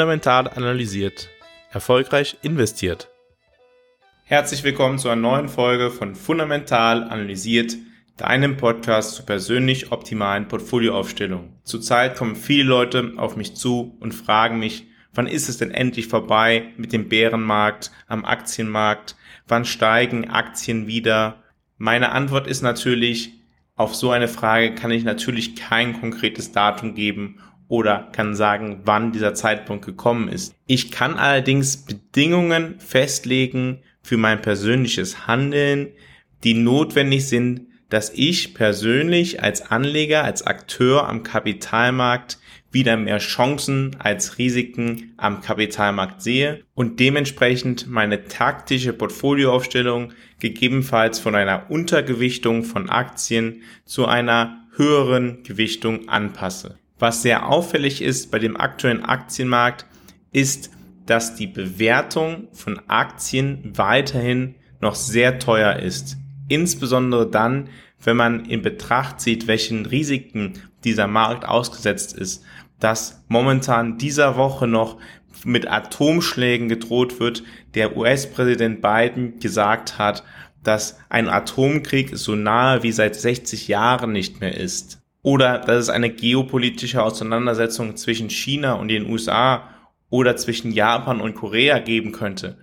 Fundamental analysiert. Erfolgreich investiert. Herzlich willkommen zu einer neuen Folge von Fundamental analysiert, deinem Podcast zur persönlich optimalen Portfolioaufstellung. Zurzeit kommen viele Leute auf mich zu und fragen mich, wann ist es denn endlich vorbei mit dem Bärenmarkt am Aktienmarkt? Wann steigen Aktien wieder? Meine Antwort ist natürlich, auf so eine Frage kann ich natürlich kein konkretes Datum geben oder kann sagen, wann dieser Zeitpunkt gekommen ist. Ich kann allerdings Bedingungen festlegen für mein persönliches Handeln, die notwendig sind, dass ich persönlich als Anleger, als Akteur am Kapitalmarkt wieder mehr Chancen als Risiken am Kapitalmarkt sehe und dementsprechend meine taktische Portfolioaufstellung gegebenenfalls von einer Untergewichtung von Aktien zu einer höheren Gewichtung anpasse. Was sehr auffällig ist bei dem aktuellen Aktienmarkt, ist, dass die Bewertung von Aktien weiterhin noch sehr teuer ist. Insbesondere dann, wenn man in Betracht zieht, welchen Risiken dieser Markt ausgesetzt ist, dass momentan dieser Woche noch mit Atomschlägen gedroht wird, der US-Präsident Biden gesagt hat, dass ein Atomkrieg so nahe wie seit 60 Jahren nicht mehr ist oder dass es eine geopolitische Auseinandersetzung zwischen China und den USA oder zwischen Japan und Korea geben könnte.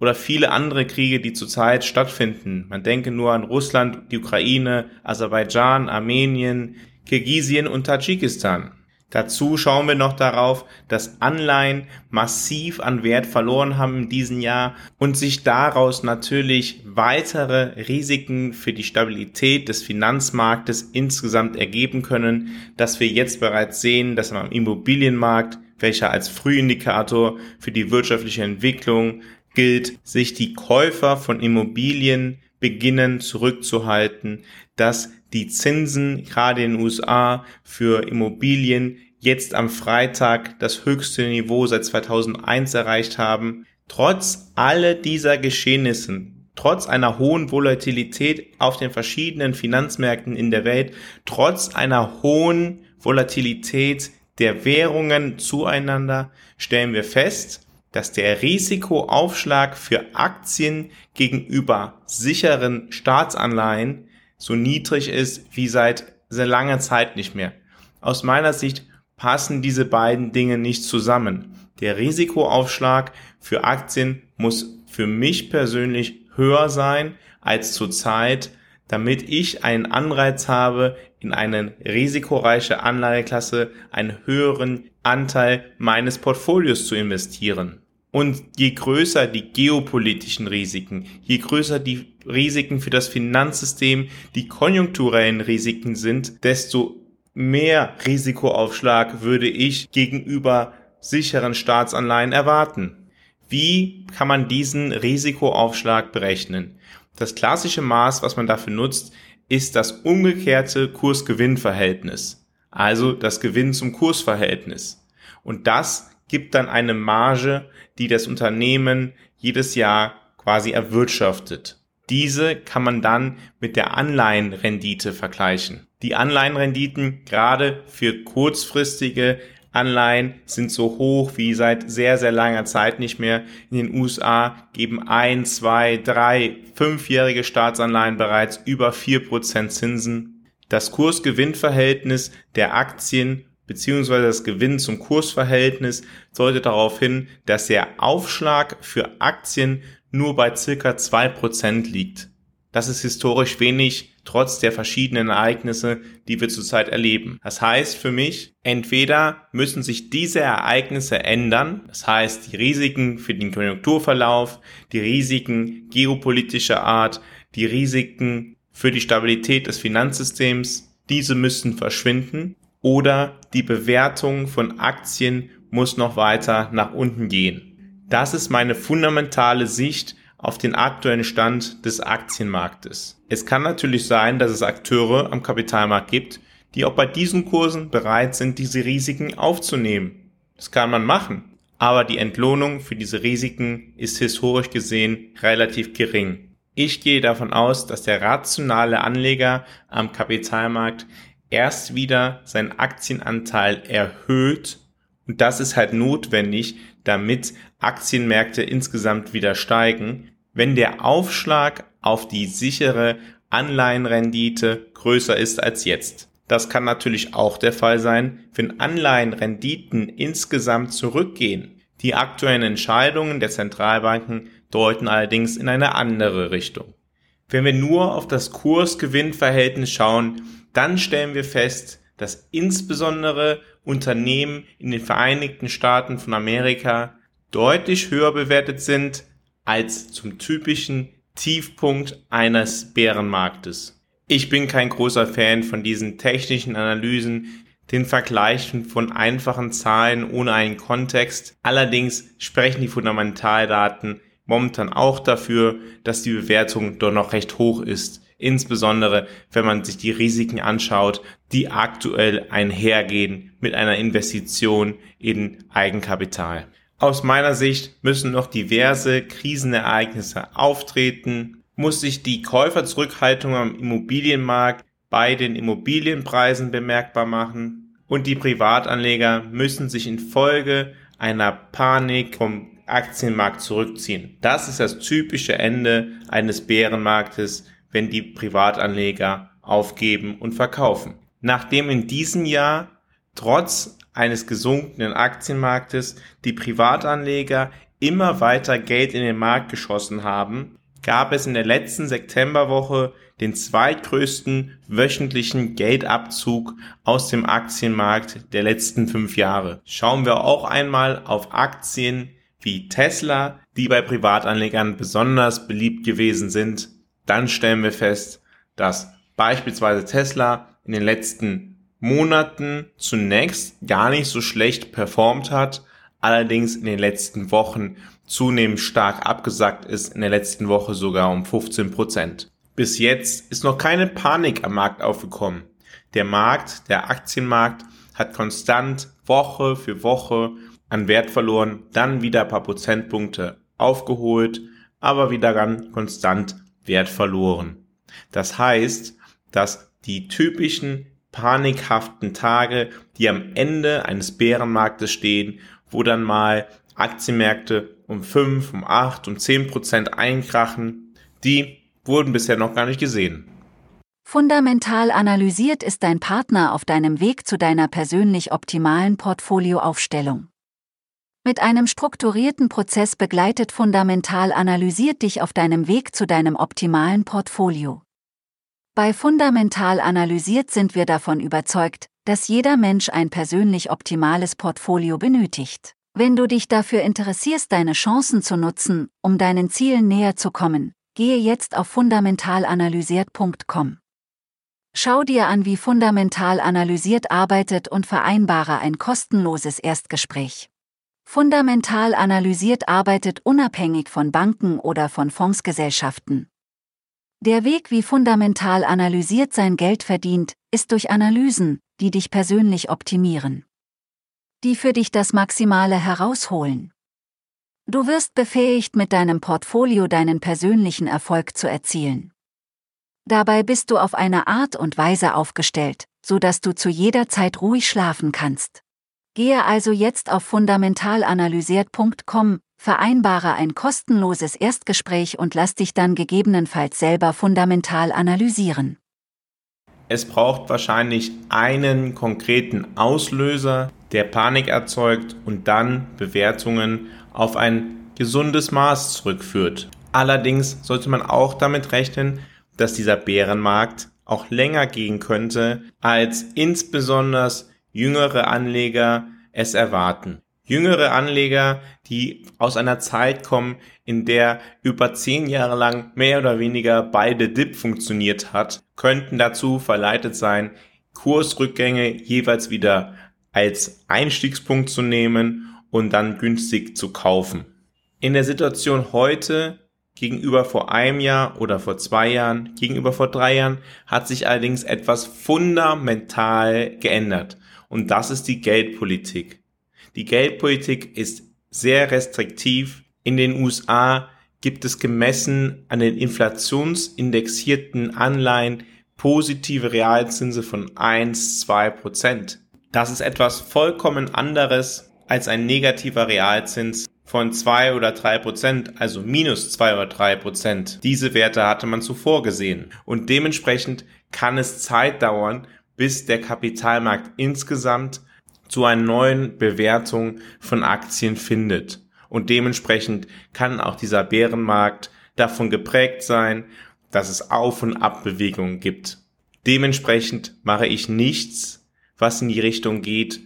Oder viele andere Kriege, die zurzeit stattfinden. Man denke nur an Russland, die Ukraine, Aserbaidschan, Armenien, Kirgisien und Tadschikistan. Dazu schauen wir noch darauf, dass Anleihen massiv an Wert verloren haben in diesem Jahr und sich daraus natürlich weitere Risiken für die Stabilität des Finanzmarktes insgesamt ergeben können, dass wir jetzt bereits sehen, dass am Immobilienmarkt, welcher als Frühindikator für die wirtschaftliche Entwicklung gilt, sich die Käufer von Immobilien beginnen zurückzuhalten, dass die Zinsen gerade in den USA für Immobilien jetzt am Freitag das höchste Niveau seit 2001 erreicht haben. Trotz aller dieser Geschehnissen, trotz einer hohen Volatilität auf den verschiedenen Finanzmärkten in der Welt, trotz einer hohen Volatilität der Währungen zueinander, stellen wir fest, dass der Risikoaufschlag für Aktien gegenüber sicheren Staatsanleihen so niedrig ist wie seit sehr langer Zeit nicht mehr. Aus meiner Sicht passen diese beiden Dinge nicht zusammen. Der Risikoaufschlag für Aktien muss für mich persönlich höher sein als zurzeit, damit ich einen Anreiz habe, in eine risikoreiche Anlageklasse einen höheren Anteil meines Portfolios zu investieren. Und je größer die geopolitischen Risiken, je größer die Risiken für das Finanzsystem, die konjunkturellen Risiken sind, desto mehr Risikoaufschlag würde ich gegenüber sicheren Staatsanleihen erwarten. Wie kann man diesen Risikoaufschlag berechnen? Das klassische Maß, was man dafür nutzt, ist das umgekehrte Kurs-Gewinn-Verhältnis, also das Gewinn zum Kursverhältnis. Und das gibt dann eine Marge, die das Unternehmen jedes Jahr quasi erwirtschaftet. Diese kann man dann mit der Anleihenrendite vergleichen. Die Anleihenrenditen gerade für kurzfristige Anleihen sind so hoch wie seit sehr, sehr langer Zeit nicht mehr. In den USA geben ein, zwei, drei, fünfjährige Staatsanleihen bereits über vier Prozent Zinsen. Das Kursgewinnverhältnis der Aktien beziehungsweise das Gewinn zum Kursverhältnis deutet darauf hin, dass der Aufschlag für Aktien nur bei circa zwei Prozent liegt. Das ist historisch wenig, trotz der verschiedenen Ereignisse, die wir zurzeit erleben. Das heißt für mich, entweder müssen sich diese Ereignisse ändern, das heißt die Risiken für den Konjunkturverlauf, die Risiken geopolitischer Art, die Risiken für die Stabilität des Finanzsystems, diese müssen verschwinden, oder die Bewertung von Aktien muss noch weiter nach unten gehen. Das ist meine fundamentale Sicht auf den aktuellen Stand des Aktienmarktes. Es kann natürlich sein, dass es Akteure am Kapitalmarkt gibt, die auch bei diesen Kursen bereit sind, diese Risiken aufzunehmen. Das kann man machen. Aber die Entlohnung für diese Risiken ist historisch gesehen relativ gering. Ich gehe davon aus, dass der rationale Anleger am Kapitalmarkt erst wieder seinen Aktienanteil erhöht Und das ist halt notwendig, damit Aktienmärkte insgesamt wieder steigen, wenn der Aufschlag auf die sichere Anleihenrendite größer ist als jetzt. Das kann natürlich auch der Fall sein, wenn Anleihenrenditen insgesamt zurückgehen. Die aktuellen Entscheidungen der Zentralbanken deuten allerdings in eine andere Richtung. Wenn wir nur auf das Kurs-Gewinn-Verhältnis schauen, dann stellen wir fest, dass insbesondere Unternehmen in den Vereinigten Staaten von Amerika deutlich höher bewertet sind als zum typischen Tiefpunkt eines Bärenmarktes. Ich bin kein großer Fan von diesen technischen Analysen, den Vergleichen von einfachen Zahlen ohne einen Kontext. Allerdings sprechen die Fundamentaldaten momentan auch dafür, dass die Bewertung doch noch recht hoch ist. Insbesondere, wenn man sich die Risiken anschaut, die aktuell einhergehen mit einer Investition in Eigenkapital. Aus meiner Sicht müssen noch diverse Krisenereignisse auftreten, muss sich die Käuferzurückhaltung am Immobilienmarkt bei den Immobilienpreisen bemerkbar machen und die Privatanleger müssen sich infolge einer Panik vom Aktienmarkt zurückziehen. Das ist das typische Ende eines Bärenmarktes, wenn die Privatanleger aufgeben und verkaufen. Nachdem in diesem Jahr trotz eines gesunkenen Aktienmarktes die Privatanleger immer weiter Geld in den Markt geschossen haben, gab es in der letzten Septemberwoche den zweitgrößten wöchentlichen Geldabzug aus dem Aktienmarkt der letzten fünf Jahre. Schauen wir auch einmal auf Aktien wie Tesla, die bei Privatanlegern besonders beliebt gewesen sind, dann stellen wir fest, dass beispielsweise Tesla in den letzten Monaten zunächst gar nicht so schlecht performt hat, allerdings in den letzten Wochen zunehmend stark abgesackt ist, in der letzten Woche sogar um 15 Prozent. Bis jetzt ist noch keine Panik am Markt aufgekommen. Der Markt, der Aktienmarkt hat konstant Woche für Woche an Wert verloren, dann wieder ein paar Prozentpunkte aufgeholt, aber wieder dann konstant Wert verloren. Das heißt, dass die typischen panikhaften Tage, die am Ende eines Bärenmarktes stehen, wo dann mal Aktienmärkte um 5, um 8, um 10 Prozent einkrachen, die wurden bisher noch gar nicht gesehen. Fundamental analysiert ist dein Partner auf deinem Weg zu deiner persönlich optimalen Portfolioaufstellung. Mit einem strukturierten Prozess begleitet Fundamental analysiert dich auf deinem Weg zu deinem optimalen Portfolio. Bei Fundamental analysiert sind wir davon überzeugt, dass jeder Mensch ein persönlich optimales Portfolio benötigt. Wenn du dich dafür interessierst, deine Chancen zu nutzen, um deinen Zielen näher zu kommen, gehe jetzt auf fundamentalanalysiert.com. Schau dir an, wie Fundamental analysiert arbeitet und vereinbare ein kostenloses Erstgespräch. Fundamental analysiert arbeitet unabhängig von Banken oder von Fondsgesellschaften. Der Weg, wie fundamental analysiert sein Geld verdient, ist durch Analysen, die dich persönlich optimieren. Die für dich das Maximale herausholen. Du wirst befähigt, mit deinem Portfolio deinen persönlichen Erfolg zu erzielen. Dabei bist du auf eine Art und Weise aufgestellt, so dass du zu jeder Zeit ruhig schlafen kannst. Gehe also jetzt auf fundamentalanalysiert.com, vereinbare ein kostenloses Erstgespräch und lass dich dann gegebenenfalls selber fundamental analysieren. Es braucht wahrscheinlich einen konkreten Auslöser, der Panik erzeugt und dann Bewertungen auf ein gesundes Maß zurückführt. Allerdings sollte man auch damit rechnen, dass dieser Bärenmarkt auch länger gehen könnte, als insbesondere jüngere Anleger es erwarten. Jüngere Anleger, die aus einer Zeit kommen, in der über zehn Jahre lang mehr oder weniger beide DIP funktioniert hat, könnten dazu verleitet sein, Kursrückgänge jeweils wieder als Einstiegspunkt zu nehmen und dann günstig zu kaufen. In der Situation heute gegenüber vor einem Jahr oder vor zwei Jahren, gegenüber vor drei Jahren, hat sich allerdings etwas fundamental geändert. Und das ist die Geldpolitik. Die Geldpolitik ist sehr restriktiv. In den USA gibt es gemessen an den inflationsindexierten Anleihen positive Realzinse von 1, 2 Prozent. Das ist etwas vollkommen anderes als ein negativer Realzins von zwei oder drei Prozent, also minus zwei oder drei Prozent. Diese Werte hatte man zuvor gesehen. Und dementsprechend kann es Zeit dauern, bis der Kapitalmarkt insgesamt zu einer neuen Bewertung von Aktien findet. Und dementsprechend kann auch dieser Bärenmarkt davon geprägt sein, dass es Auf- und Abbewegungen gibt. Dementsprechend mache ich nichts, was in die Richtung geht,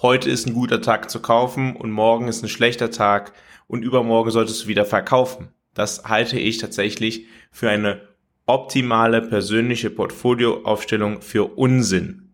heute ist ein guter Tag zu kaufen und morgen ist ein schlechter Tag und übermorgen solltest du wieder verkaufen. Das halte ich tatsächlich für eine optimale persönliche Portfolioaufstellung für Unsinn.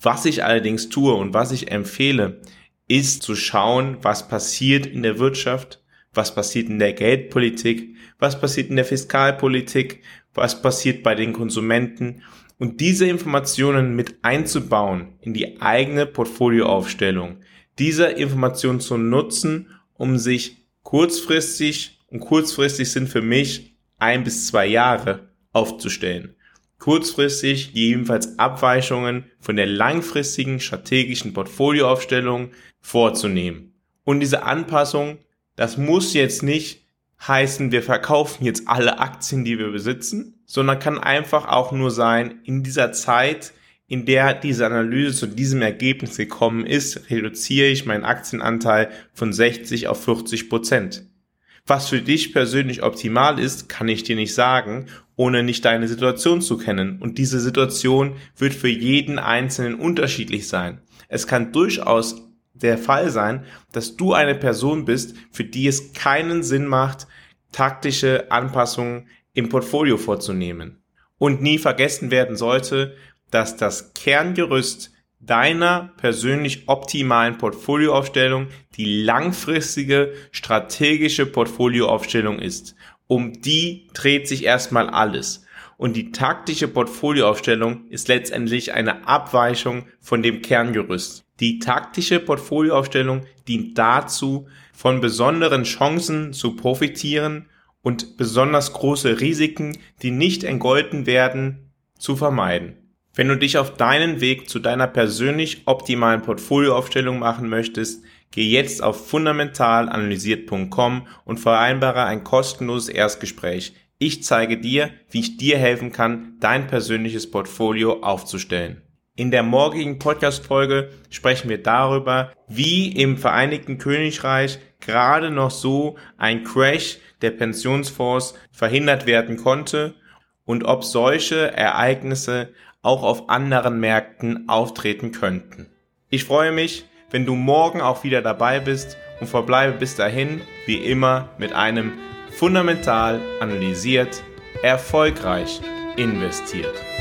Was ich allerdings tue und was ich empfehle, ist zu schauen, was passiert in der Wirtschaft, was passiert in der Geldpolitik, was passiert in der Fiskalpolitik, was passiert bei den Konsumenten und diese Informationen mit einzubauen in die eigene Portfolioaufstellung, diese Informationen zu nutzen, um sich kurzfristig und kurzfristig sind für mich ein bis zwei Jahre aufzustellen. Kurzfristig jedenfalls Abweichungen von der langfristigen strategischen Portfolioaufstellung vorzunehmen. Und diese Anpassung, das muss jetzt nicht heißen, wir verkaufen jetzt alle Aktien, die wir besitzen, sondern kann einfach auch nur sein, in dieser Zeit, in der diese Analyse zu diesem Ergebnis gekommen ist, reduziere ich meinen Aktienanteil von 60 auf 40 Prozent. Was für dich persönlich optimal ist, kann ich dir nicht sagen, ohne nicht deine Situation zu kennen. Und diese Situation wird für jeden Einzelnen unterschiedlich sein. Es kann durchaus der Fall sein, dass du eine Person bist, für die es keinen Sinn macht, taktische Anpassungen im Portfolio vorzunehmen. Und nie vergessen werden sollte, dass das Kerngerüst deiner persönlich optimalen Portfolioaufstellung die langfristige strategische Portfolioaufstellung ist. Um die dreht sich erstmal alles. Und die taktische Portfolioaufstellung ist letztendlich eine Abweichung von dem Kerngerüst. Die taktische Portfolioaufstellung dient dazu, von besonderen Chancen zu profitieren und besonders große Risiken, die nicht entgolten werden, zu vermeiden. Wenn du dich auf deinen Weg zu deiner persönlich optimalen Portfolioaufstellung machen möchtest, geh jetzt auf fundamentalanalysiert.com und vereinbare ein kostenloses Erstgespräch. Ich zeige dir, wie ich dir helfen kann, dein persönliches Portfolio aufzustellen. In der morgigen Podcast-Folge sprechen wir darüber, wie im Vereinigten Königreich gerade noch so ein Crash der Pensionsfonds verhindert werden konnte und ob solche Ereignisse auch auf anderen Märkten auftreten könnten. Ich freue mich, wenn du morgen auch wieder dabei bist und verbleibe bis dahin wie immer mit einem fundamental analysiert, erfolgreich investiert.